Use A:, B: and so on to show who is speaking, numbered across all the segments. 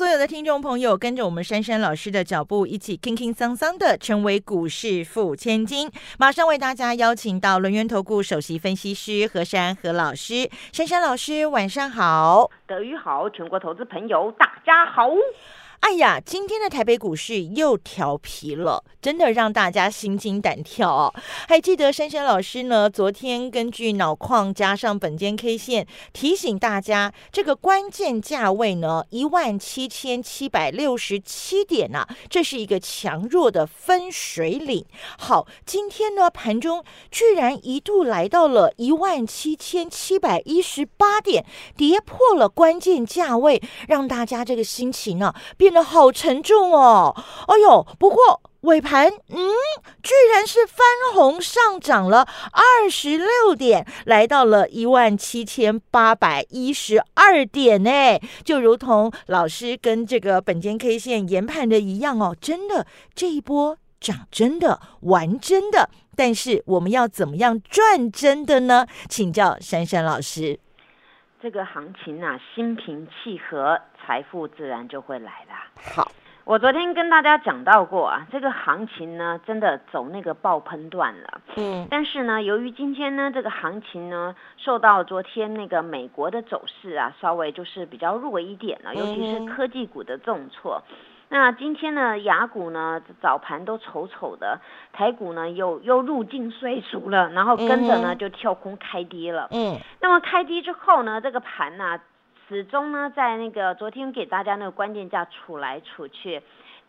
A: 所有的听众朋友跟着我们珊珊老师的脚步，一起轻轻桑桑的成为股市富千金。马上为大家邀请到轮源投顾首席分析师何珊何老师，珊珊老师晚上好，
B: 德语好，全国投资朋友大家好。
A: 哎呀，今天的台北股市又调皮了，真的让大家心惊胆跳哦。还记得珊珊老师呢？昨天根据脑矿加上本间 K 线提醒大家，这个关键价位呢，一万七千七百六十七点呐，这是一个强弱的分水岭。好，今天呢盘中居然一度来到了一万七千七百一十八点，跌破了关键价位，让大家这个心情呢变。变得好沉重哦！哎呦，不过尾盘，嗯，居然是翻红上涨了二十六点，来到了一万七千八百一十二点呢。就如同老师跟这个本间 K 线研判的一样哦，真的这一波涨真的玩真的，但是我们要怎么样赚真的呢？请教珊珊老师。
B: 这个行情啊，心平气和，财富自然就会来了。
A: 好，
B: 我昨天跟大家讲到过啊，这个行情呢，真的走那个爆喷段了。嗯，但是呢，由于今天呢，这个行情呢，受到昨天那个美国的走势啊，稍微就是比较弱一点了，尤其是科技股的重挫。那今天呢，雅股呢早盘都丑丑的，台股呢又又入境衰俗了，然后跟着呢就跳空开低了。嗯，那么开低之后呢，这个盘呢始终呢在那个昨天给大家那个关键价处来处去。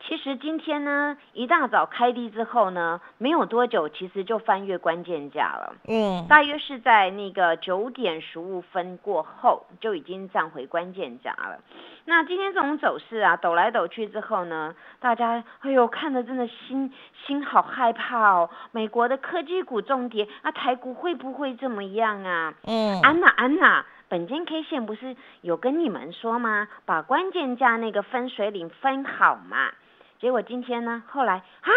B: 其实今天呢，一大早开低之后呢，没有多久，其实就翻越关键价了。嗯，大约是在那个九点十五分过后，就已经站回关键价了。那今天这种走势啊，抖来抖去之后呢，大家哎呦，看的真的心心好害怕哦。美国的科技股重跌，啊，台股会不会这么样啊？嗯，安娜安娜，本间 K 线不是有跟你们说吗？把关键价那个分水岭分好嘛。结果今天呢，后来啊，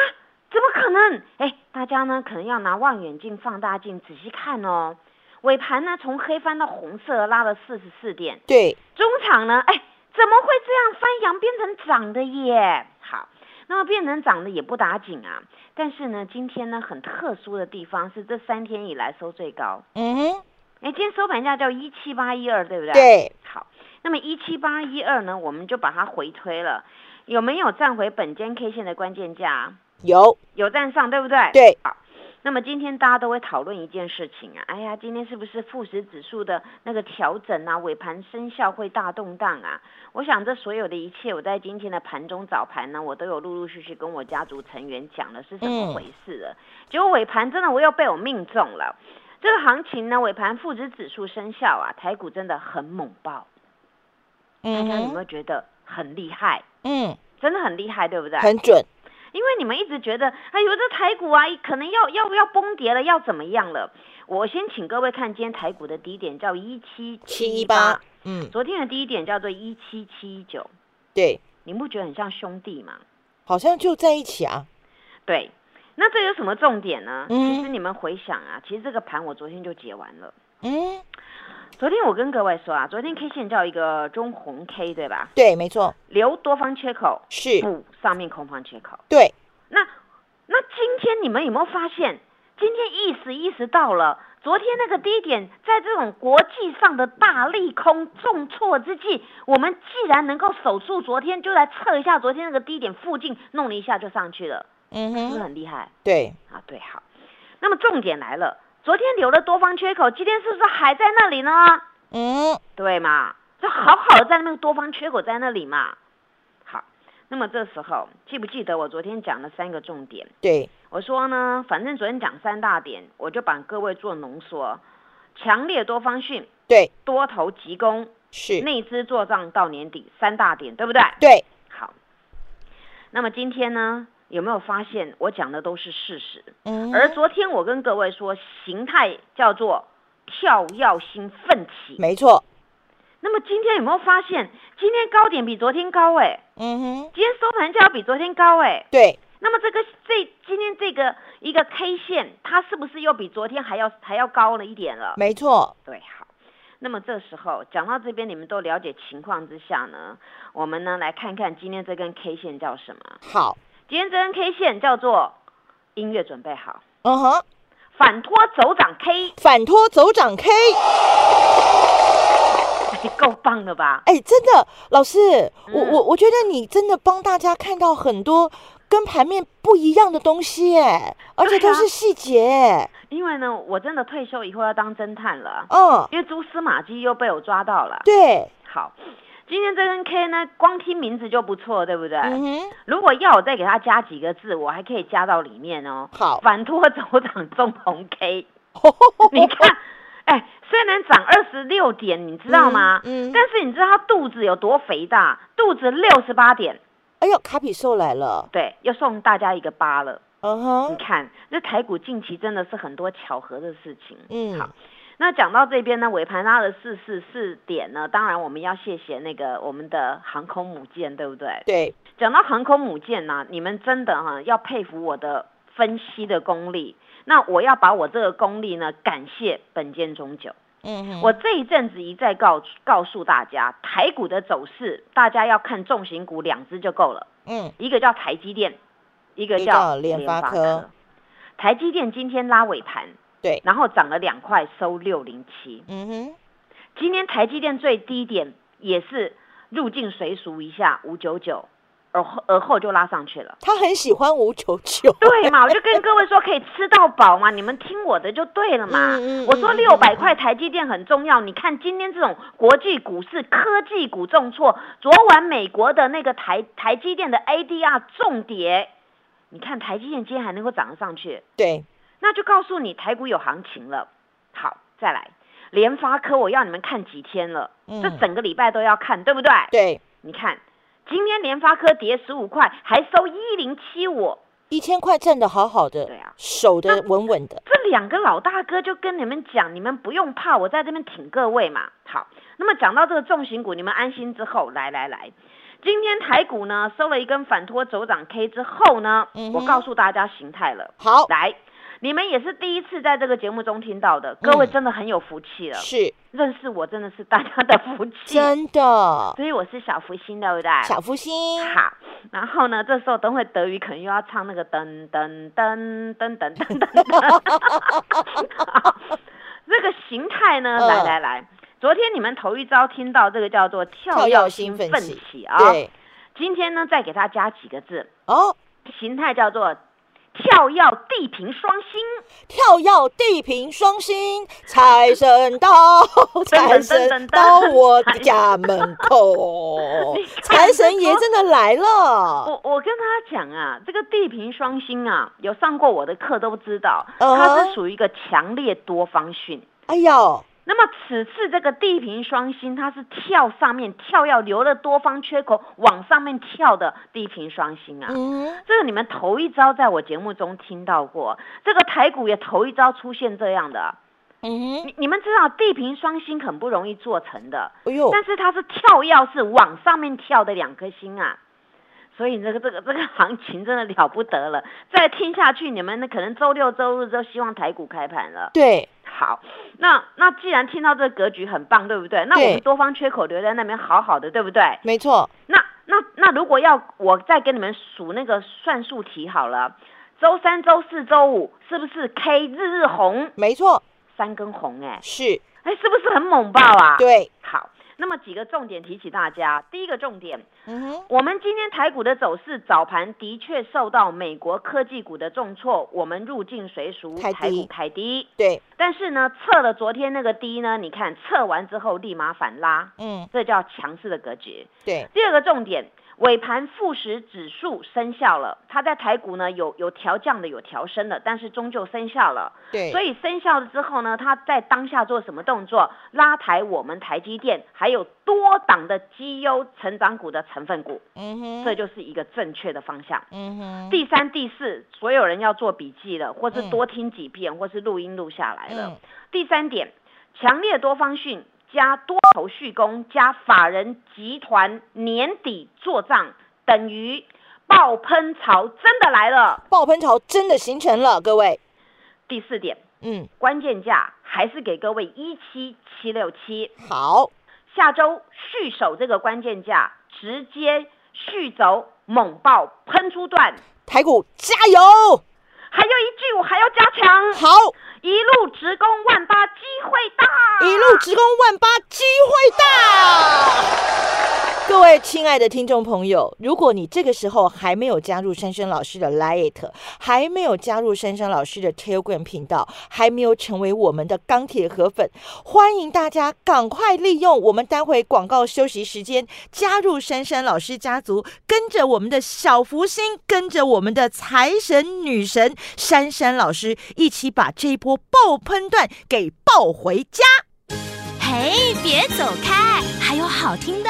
B: 怎么可能？哎，大家呢可能要拿望远镜、放大镜仔细看哦。尾盘呢从黑翻到红色，拉了四十四点。
A: 对，
B: 中场呢，哎，怎么会这样翻阳变成涨的耶？好，那么变成涨的也不打紧啊。但是呢，今天呢很特殊的地方是这三天以来收最高。嗯哼，哎，今天收盘价叫一七八一二，对不对？
A: 对。
B: 好，那么一七八一二呢，我们就把它回推了。有没有站回本间 K 线的关键价？
A: 有，
B: 有站上，对不对？
A: 对。
B: 好，那么今天大家都会讨论一件事情啊，哎呀，今天是不是富时指数的那个调整啊，尾盘生效会大动荡啊？我想这所有的一切，我在今天的盘中早盘呢，我都有陆陆续续跟我家族成员讲了是怎么回事了。结果尾盘真的我又被我命中了，这个行情呢，尾盘富时指数生效啊，台股真的很猛爆。大家有没有觉得很厉害？嗯，真的很厉害，对不对？
A: 很准，
B: 因为你们一直觉得，哎呦，这台股啊，可能要要要崩跌了，要怎么样了？我先请各位看今天台股的低点叫一七七一八，嗯，昨天的低点叫做一七七九，
A: 对，
B: 你不觉得很像兄弟吗？
A: 好像就在一起啊。
B: 对，那这有什么重点呢？其实你们回想啊，其实这个盘我昨天就解完了，嗯。昨天我跟各位说啊，昨天 K 线叫一个中红 K，对吧？
A: 对，没错。
B: 留多方缺口，
A: 是
B: 补上面空方缺口。
A: 对。
B: 那那今天你们有没有发现，今天意识意识到了，昨天那个低点，在这种国际上的大利空重挫之际，我们既然能够守住昨天，就来测一下昨天那个低点附近，弄了一下就上去了，嗯哼，是不是很厉害？
A: 对。
B: 啊，对，好。那么重点来了。昨天留了多方缺口，今天是不是还在那里呢？嗯，对嘛，就好好的在那个多方缺口在那里嘛。好，那么这时候记不记得我昨天讲了三个重点？
A: 对，
B: 我说呢，反正昨天讲三大点，我就把各位做浓缩。强烈多方讯，
A: 对，
B: 多头急攻，
A: 是
B: 内资做账到年底三大点，对不对？
A: 对，
B: 好。那么今天呢？有没有发现我讲的都是事实？嗯。而昨天我跟各位说，形态叫做跳跃性奋起。
A: 没错。
B: 那么今天有没有发现，今天高点比昨天高？哎，嗯哼。今天收盘价比昨天高？哎，
A: 对。
B: 那么这个这今天这个一个 K 线，它是不是又比昨天还要还要高了一点了？
A: 没错。
B: 对，好。那么这时候讲到这边，你们都了解情况之下呢，我们呢来看看今天这根 K 线叫什么？
A: 好，
B: 今天这根 K 线叫做音乐，准备好。嗯哼，反拖走涨 K，
A: 反拖走涨 K，
B: 够棒了吧？
A: 哎，真的，老师，我我我觉得你真的帮大家看到很多。跟盘面不一样的东西哎，而且都是细节。
B: 因为呢，我真的退休以后要当侦探了。嗯。因为蛛丝马迹又被我抓到了。
A: 对。
B: 好，今天这根 K 呢，光听名字就不错，对不对？嗯哼。如果要我再给它加几个字，我还可以加到里面哦。
A: 好。
B: 反托走涨中红 K。你看，哎，虽然涨二十六点，你知道吗？嗯。但是你知道它肚子有多肥大？肚子六十八点。
A: 哎呦，卡比兽来了！
B: 对，又送大家一个八了。嗯哼，你看，这台股近期真的是很多巧合的事情。嗯，好，那讲到这边呢，尾盘拉了四四四点呢，当然我们要谢谢那个我们的航空母舰，对不对？
A: 对。
B: 讲到航空母舰呢，你们真的哈要佩服我的分析的功力。那我要把我这个功力呢，感谢本间中酒。嗯，我这一阵子一再告告诉大家，台股的走势，大家要看重型股两只就够了。嗯，一个叫台积电，一个叫联发科。台积电今天拉尾盘，
A: 对，
B: 然后涨了两块，收六零七。嗯哼，今天台积电最低点也是入境随俗一下五九九。而后而后就拉上去了。
A: 他很喜欢五九九，
B: 对嘛？我就跟各位说，可以吃到饱嘛，你们听我的就对了嘛。嗯我说六百块台积电很重要。你看今天这种国际股市科技股重挫，昨晚美国的那个台台积电的 ADR 重跌，你看台积电今天还能够涨得上去，
A: 对，
B: 那就告诉你台股有行情了。好，再来联发科，我要你们看几天了？这整个礼拜都要看，对不对？
A: 对，
B: 你看。今天联发科跌十五块，还收一零七五，
A: 一千块挣的好好的，
B: 对啊，
A: 守的稳稳的。
B: 这两个老大哥就跟你们讲，你们不用怕，我在这边挺各位嘛。好，那么讲到这个重型股，你们安心之后，来来来，今天台股呢收了一根反托走涨 K 之后呢，我告诉大家形态了。
A: 好，
B: 来。你们也是第一次在这个节目中听到的，各位真的很有福气了。
A: 是，
B: 认识我真的是大家的福气，
A: 真的。
B: 所以我是小福星，对不对？
A: 小福星。
B: 好，然后呢，这时候等会德语可能又要唱那个噔噔噔噔噔噔噔。这个形态呢，来来来，昨天你们头一招听到这个叫做跳跃兴奋起啊。
A: 对。
B: 今天呢，再给它加几个字哦，形态叫做。跳跃地平双星，
A: 跳跃地平双星，财神到，财神到我家门口，财神爷真的来了。
B: 我我跟他讲啊，这个地平双星啊，有上过我的课都知道，它是属于一个强烈多方讯。哎呦。那么此次这个地平双星，它是跳上面跳要留了多方缺口往上面跳的地平双星啊，这个你们头一招在我节目中听到过，这个台股也头一招出现这样的，嗯，你你们知道地平双星很不容易做成的，哎呦，但是它是跳要是往上面跳的两颗星啊，所以这个这个这个行情真的了不得了，再听下去你们那可能周六周日都希望台股开盘了，
A: 对。
B: 好，那那既然听到这个格局很棒，对不对？那我们多方缺口留在那边好好的，对不对？
A: 没错。
B: 那那那如果要我再给你们数那个算术题好了，周三、周四周五是不是 K 日日红？
A: 没错，
B: 三根红哎，
A: 是
B: 哎，是不是很猛爆啊？
A: 对，
B: 好。那么几个重点提起大家，第一个重点，嗯哼，我们今天台股的走势早盘的确受到美国科技股的重挫，我们入境随俗，台股开低，
A: 对，
B: 但是呢，测了昨天那个低呢，你看测完之后立马反拉，嗯，这叫强势的格局，
A: 对，
B: 第二个重点。尾盘富时指数生效了，它在台股呢有有调降的，有调升的，但是终究生效了。
A: 对，
B: 所以生效了之后呢，它在当下做什么动作？拉抬我们台积电，还有多档的绩优成长股的成分股。嗯哼，这就是一个正确的方向。嗯哼，第三、第四，所有人要做笔记了，或是多听几遍，或是录音录下来了。第三点。强烈多方讯加多头续攻加法人集团年底做账，等于爆喷潮真的来了，
A: 爆喷潮真的形成了，各位。
B: 第四点，嗯，关键价还是给各位一七七六七，
A: 好，
B: 下周续守这个关键价，直接续走猛爆喷出段，
A: 台股加油！
B: 还有一句，我还要加强。
A: 好，
B: 一路直攻万八，机会大。
A: 一路直攻万八，机会大。各位亲爱的听众朋友，如果你这个时候还没有加入珊珊老师的 Lite，还没有加入珊珊老师的 Telegram 频道，还没有成为我们的钢铁河粉，欢迎大家赶快利用我们待会广告休息时间，加入珊珊老师家族，跟着我们的小福星，跟着我们的财神女神珊珊老师，一起把这一波爆喷段给爆回家。
C: 嘿，别走开，还有好听的。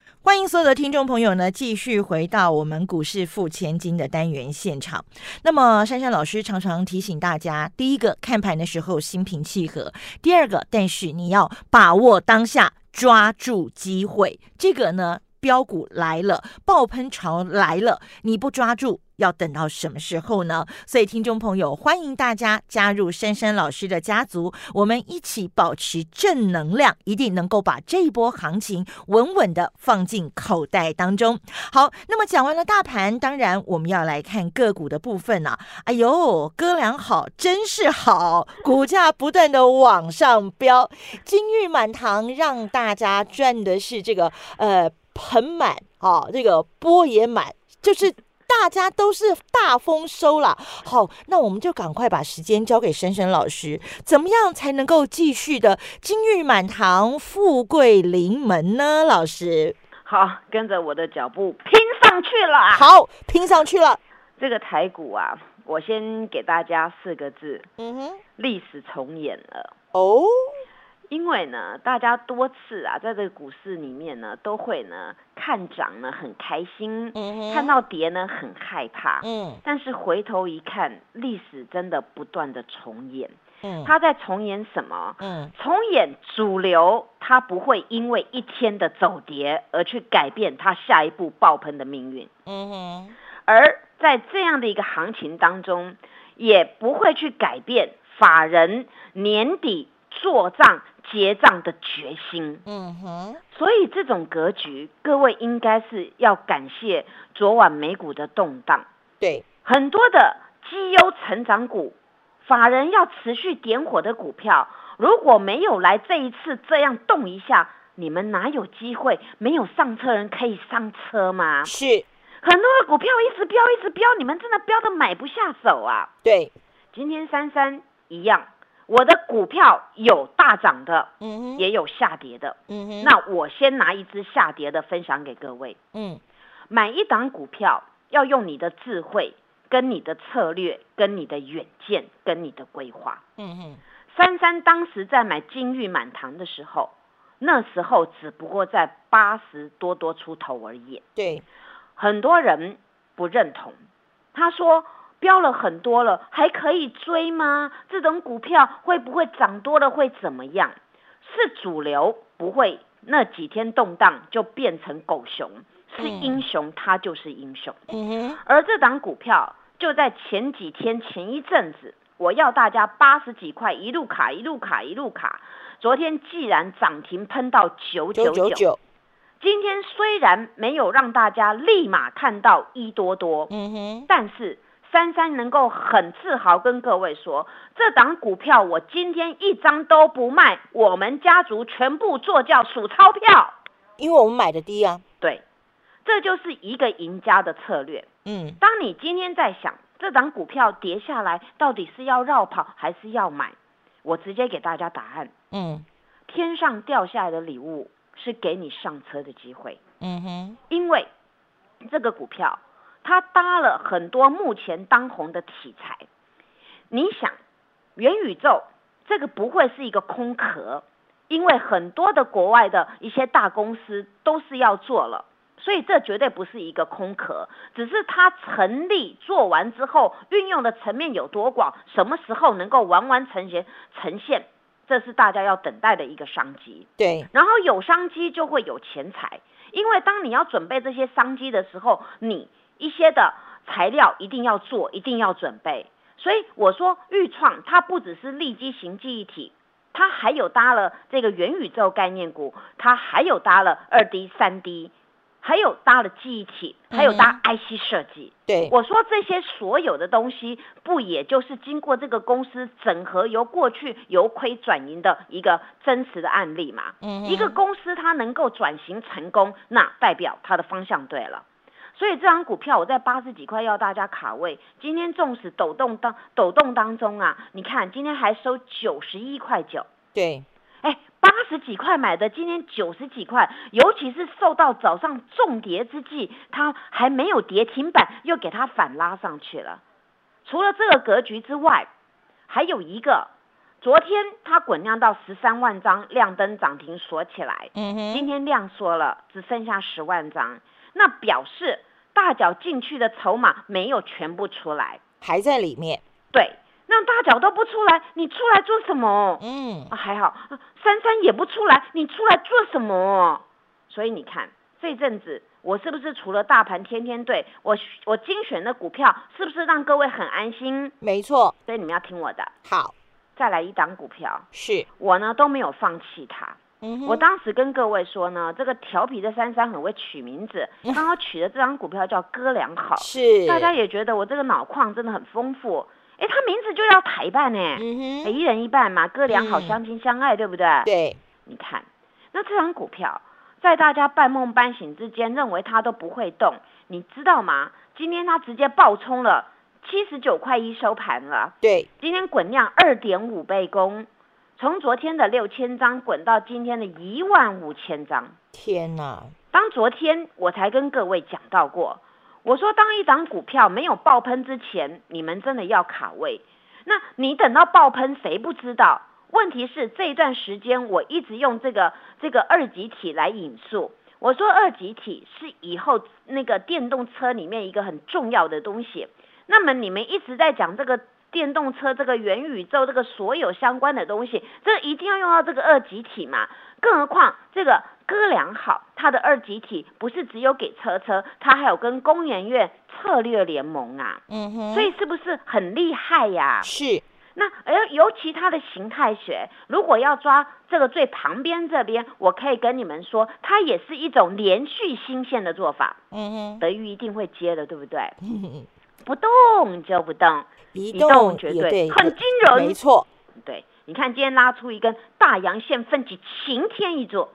A: 欢迎所有的听众朋友呢，继续回到我们股市付千金的单元现场。那么，珊珊老师常常提醒大家：第一个，看盘的时候心平气和；第二个，但是你要把握当下，抓住机会。这个呢，标股来了，爆喷潮来了，你不抓住。要等到什么时候呢？所以，听众朋友，欢迎大家加入珊珊老师的家族，我们一起保持正能量，一定能够把这一波行情稳稳的放进口袋当中。好，那么讲完了大盘，当然我们要来看个股的部分啊。哎呦，哥俩好，真是好，股价不断的往上飙，金玉满堂，让大家赚的是这个呃盆满啊，这个钵也满，就是。大家都是大丰收了，好，那我们就赶快把时间交给珊珊老师，怎么样才能够继续的金玉满堂、富贵临门呢？老师，
B: 好，跟着我的脚步拼上去了，
A: 好，拼上去了。
B: 这个台股啊，我先给大家四个字，嗯哼，历史重演了哦。因为呢，大家多次啊，在这个股市里面呢，都会呢看涨呢很开心，看到跌呢很害怕，嗯，但是回头一看，历史真的不断的重演，嗯，他在重演什么？嗯，重演主流，它不会因为一天的走跌而去改变它下一步爆喷的命运，嗯哼，而在这样的一个行情当中，也不会去改变法人年底做账。结账的决心，嗯哼，所以这种格局，各位应该是要感谢昨晚美股的动荡。
A: 对，
B: 很多的绩优成长股，法人要持续点火的股票，如果没有来这一次这样动一下，你们哪有机会？没有上车人可以上车吗？
A: 是，
B: 很多的股票一直飙，一直飙，你们真的飙的买不下手啊。
A: 对，
B: 今天三三一样。我的股票有大涨的，嗯也有下跌的，嗯哼。那我先拿一只下跌的分享给各位，嗯，买一档股票要用你的智慧、跟你的策略、跟你的远见、跟你的规划，嗯哼。珊珊当时在买金玉满堂的时候，那时候只不过在八十多多出头而已，
A: 对，
B: 很多人不认同，他说。飙了很多了，还可以追吗？这种股票会不会涨多了会怎么样？是主流不会，那几天动荡就变成狗熊，是英雄他就是英雄。嗯而这档股票就在前几天前一阵子，我要大家八十几块一路卡一路卡一路卡，昨天既然涨停喷到九九九，今天虽然没有让大家立马看到一多多，嗯哼，但是。珊珊能够很自豪跟各位说，这档股票我今天一张都不卖，我们家族全部坐轿数钞票，
A: 因为我们买的低啊。
B: 对，这就是一个赢家的策略。嗯，当你今天在想这档股票跌下来，到底是要绕跑还是要买？我直接给大家答案。嗯，天上掉下来的礼物是给你上车的机会。嗯哼，因为这个股票。它搭了很多目前当红的题材，你想，元宇宙这个不会是一个空壳，因为很多的国外的一些大公司都是要做了，所以这绝对不是一个空壳，只是它成立做完之后，运用的层面有多广，什么时候能够完完成全呈现，这是大家要等待的一个商机。
A: 对，
B: 然后有商机就会有钱财，因为当你要准备这些商机的时候，你。一些的材料一定要做，一定要准备。所以我说，豫创它不只是立基型记忆体，它还有搭了这个元宇宙概念股，它还有搭了二 D、三 D，还有搭了记忆体，还有搭 IC 设计。
A: 对，
B: 我说这些所有的东西，不也就是经过这个公司整合，由过去由亏转盈的一个真实的案例嘛？嗯，一个公司它能够转型成功，那代表它的方向对了。所以这张股票我在八十几块要大家卡位，今天纵使抖动当抖动当中啊，你看今天还收九十一块九，
A: 对，
B: 哎，八十几块买的，今天九十几块，尤其是受到早上重跌之际，它还没有跌停板，又给它反拉上去了。除了这个格局之外，还有一个，昨天它滚量到十三万张，亮灯涨停锁起来，嗯哼，今天量缩了，只剩下十万张，那表示。大脚进去的筹码没有全部出来，
A: 还在里面。
B: 对，那大脚都不出来，你出来做什么？嗯，还好，珊珊也不出来，你出来做什么？所以你看这阵子我是不是除了大盘天天对我我精选的股票，是不是让各位很安心？
A: 没错，
B: 所以你们要听我的。
A: 好，
B: 再来一档股票，
A: 是
B: 我呢都没有放弃它。我当时跟各位说呢，这个调皮的珊珊很会取名字，刚好取的这张股票叫哥俩好，
A: 是。
B: 大家也觉得我这个脑矿真的很丰富。哎，他名字就要台办呢，一人一半嘛，哥俩好，相亲相爱，对不对？
A: 对，
B: 你看，那这张股票在大家半梦半醒之间认为它都不会动，你知道吗？今天它直接爆冲了七十九块一收盘了，
A: 对，
B: 今天滚量二点五倍攻。从昨天的六千张滚到今天的一万五千张，
A: 天哪！
B: 当昨天我才跟各位讲到过，我说当一档股票没有爆喷之前，你们真的要卡位。那你等到爆喷，谁不知道？问题是这一段时间我一直用这个这个二级体来引述，我说二级体是以后那个电动车里面一个很重要的东西。那么你们一直在讲这个。电动车这个元宇宙这个所有相关的东西，这一定要用到这个二级体嘛？更何况这个哥俩好，它的二级体不是只有给车车，它还有跟工研院策略联盟啊。嗯哼。所以是不是很厉害呀？
A: 是。
B: 那而尤其它的形态学，如果要抓这个最旁边这边，我可以跟你们说，它也是一种连续新线的做法。嗯哼。德裕一定会接的，对不对？不动就不动。
A: 一动绝对
B: 很惊人，
A: 没错。
B: 对，你看今天拉出一根大阳线，奋起晴天一柱。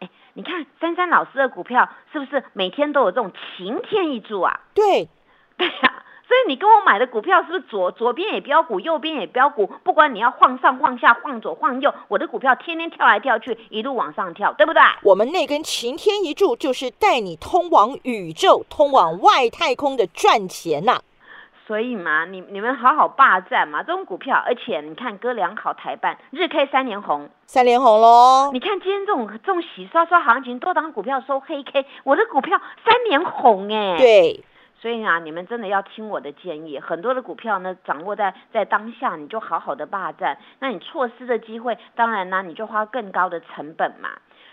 B: 哎，你看珊珊老师的股票是不是每天都有这种晴天一柱啊？
A: 对，
B: 对呀。所以你跟我买的股票是不是左左边也标股，右边也标股？不管你要晃上晃下、晃左晃右，我的股票天天跳来跳去，一路往上跳，对不对？
A: 我们那根擎天一柱就是带你通往宇宙、通往外太空的赚钱呐。
B: 所以嘛，你你们好好霸占嘛，这种股票，而且你看哥俩好台办日 K 三连红，
A: 三连红喽。
B: 你看今天这种这种洗刷刷行情，多档股票收黑 K，我的股票三连红哎。
A: 对，
B: 所以啊，你们真的要听我的建议，很多的股票呢，掌握在在当下，你就好好的霸占。那你错失的机会，当然呢，你就花更高的成本嘛。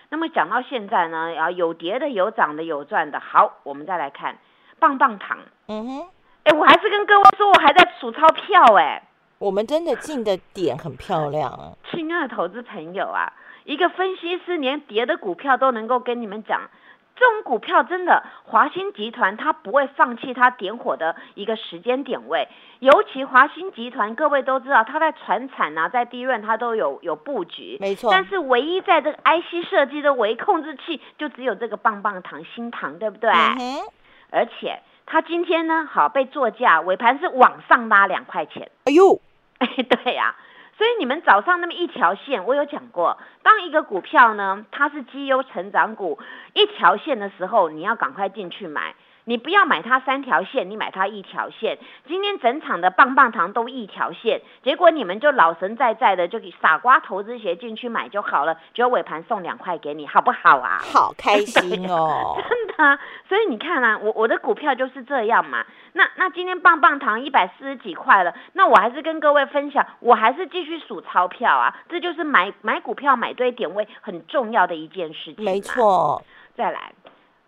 B: 那么讲到现在呢，啊，有跌的，有涨的，有赚的。好，我们再来看棒棒糖。嗯哼。哎，我还是跟各位说，我还在数钞票哎。
A: 我们真的进的点很漂亮啊。
B: 亲爱的投资朋友啊，一个分析师连跌的股票都能够跟你们讲，这种股票真的，华兴集团它不会放弃它点火的一个时间点位。尤其华兴集团，各位都知道，它在船产啊，在低润它都有有布局，
A: 没错。
B: 但是唯一在这个 IC 设计的微控制器，就只有这个棒棒糖、新糖，对不对？而且它今天呢，好被作价尾盘是往上拉两块钱。
A: 哎呦，
B: 哎，对呀。所以你们早上那么一条线，我有讲过，当一个股票呢，它是绩优成长股，一条线的时候，你要赶快进去买。你不要买它三条线，你买它一条线。今天整场的棒棒糖都一条线，结果你们就老神在在的就给傻瓜投资鞋进去买就好了，只有尾盘送两块给你，好不好啊？
A: 好开心哦，
B: 真的。所以你看啊，我我的股票就是这样嘛。那那今天棒棒糖一百四十几块了，那我还是跟各位分享，我还是继续数钞票啊。这就是买买股票买对点位很重要的一件事情。
A: 没错，
B: 再来。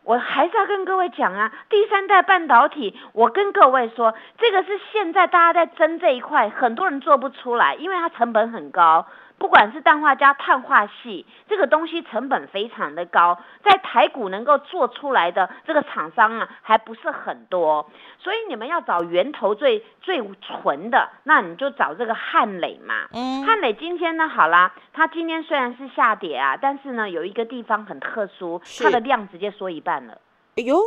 B: 我还是要跟各位讲啊，第三代半导体，我跟各位说，这个是现在大家在争这一块，很多人做不出来，因为它成本很高。不管是氮化镓、碳化系，这个东西成本非常的高，在台股能够做出来的这个厂商啊，还不是很多，所以你们要找源头最最纯的，那你就找这个汉磊嘛。嗯，汉磊今天呢，好啦，它今天虽然是下跌啊，但是呢，有一个地方很特殊，它的量直接缩一半了。哎呦，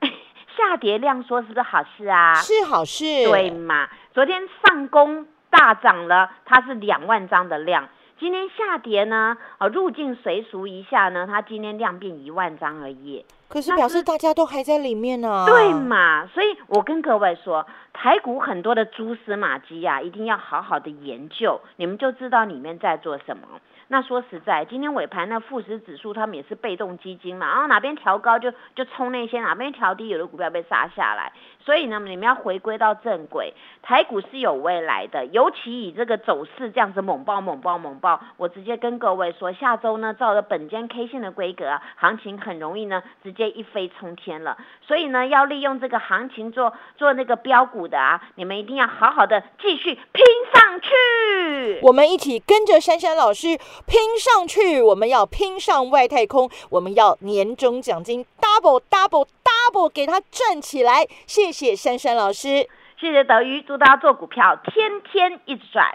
B: 下跌量缩是不是好事啊？
A: 是好事，
B: 对嘛？昨天上攻。大涨了，它是两万张的量。今天下跌呢，啊，入境随俗一下呢，它今天量变一万张而已。
A: 可是表示大家都还在里面呢。
B: 对嘛？所以我跟各位说，台股很多的蛛丝马迹呀，一定要好好的研究，你们就知道里面在做什么。那说实在，今天尾盘那富时指数，他们也是被动基金嘛，然后哪边调高就就冲那些，哪边调低，有的股票被杀下来。所以呢，你们要回归到正轨，台股是有未来的，尤其以这个走势这样子猛爆、猛爆、猛爆，我直接跟各位说，下周呢，照着本间 K 线的规格，行情很容易呢，直接一飞冲天了。所以呢，要利用这个行情做做那个标股的啊，你们一定要好好的继续拼上去。
A: 我们一起跟着珊珊老师。拼上去！我们要拼上外太空，我们要年终奖金 double double double 给他赚起来！谢谢珊珊老师，
B: 谢谢德瑜，祝大家做股票天天一直赚。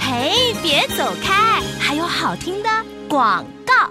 C: 嘿，别走开，还有好听的广告。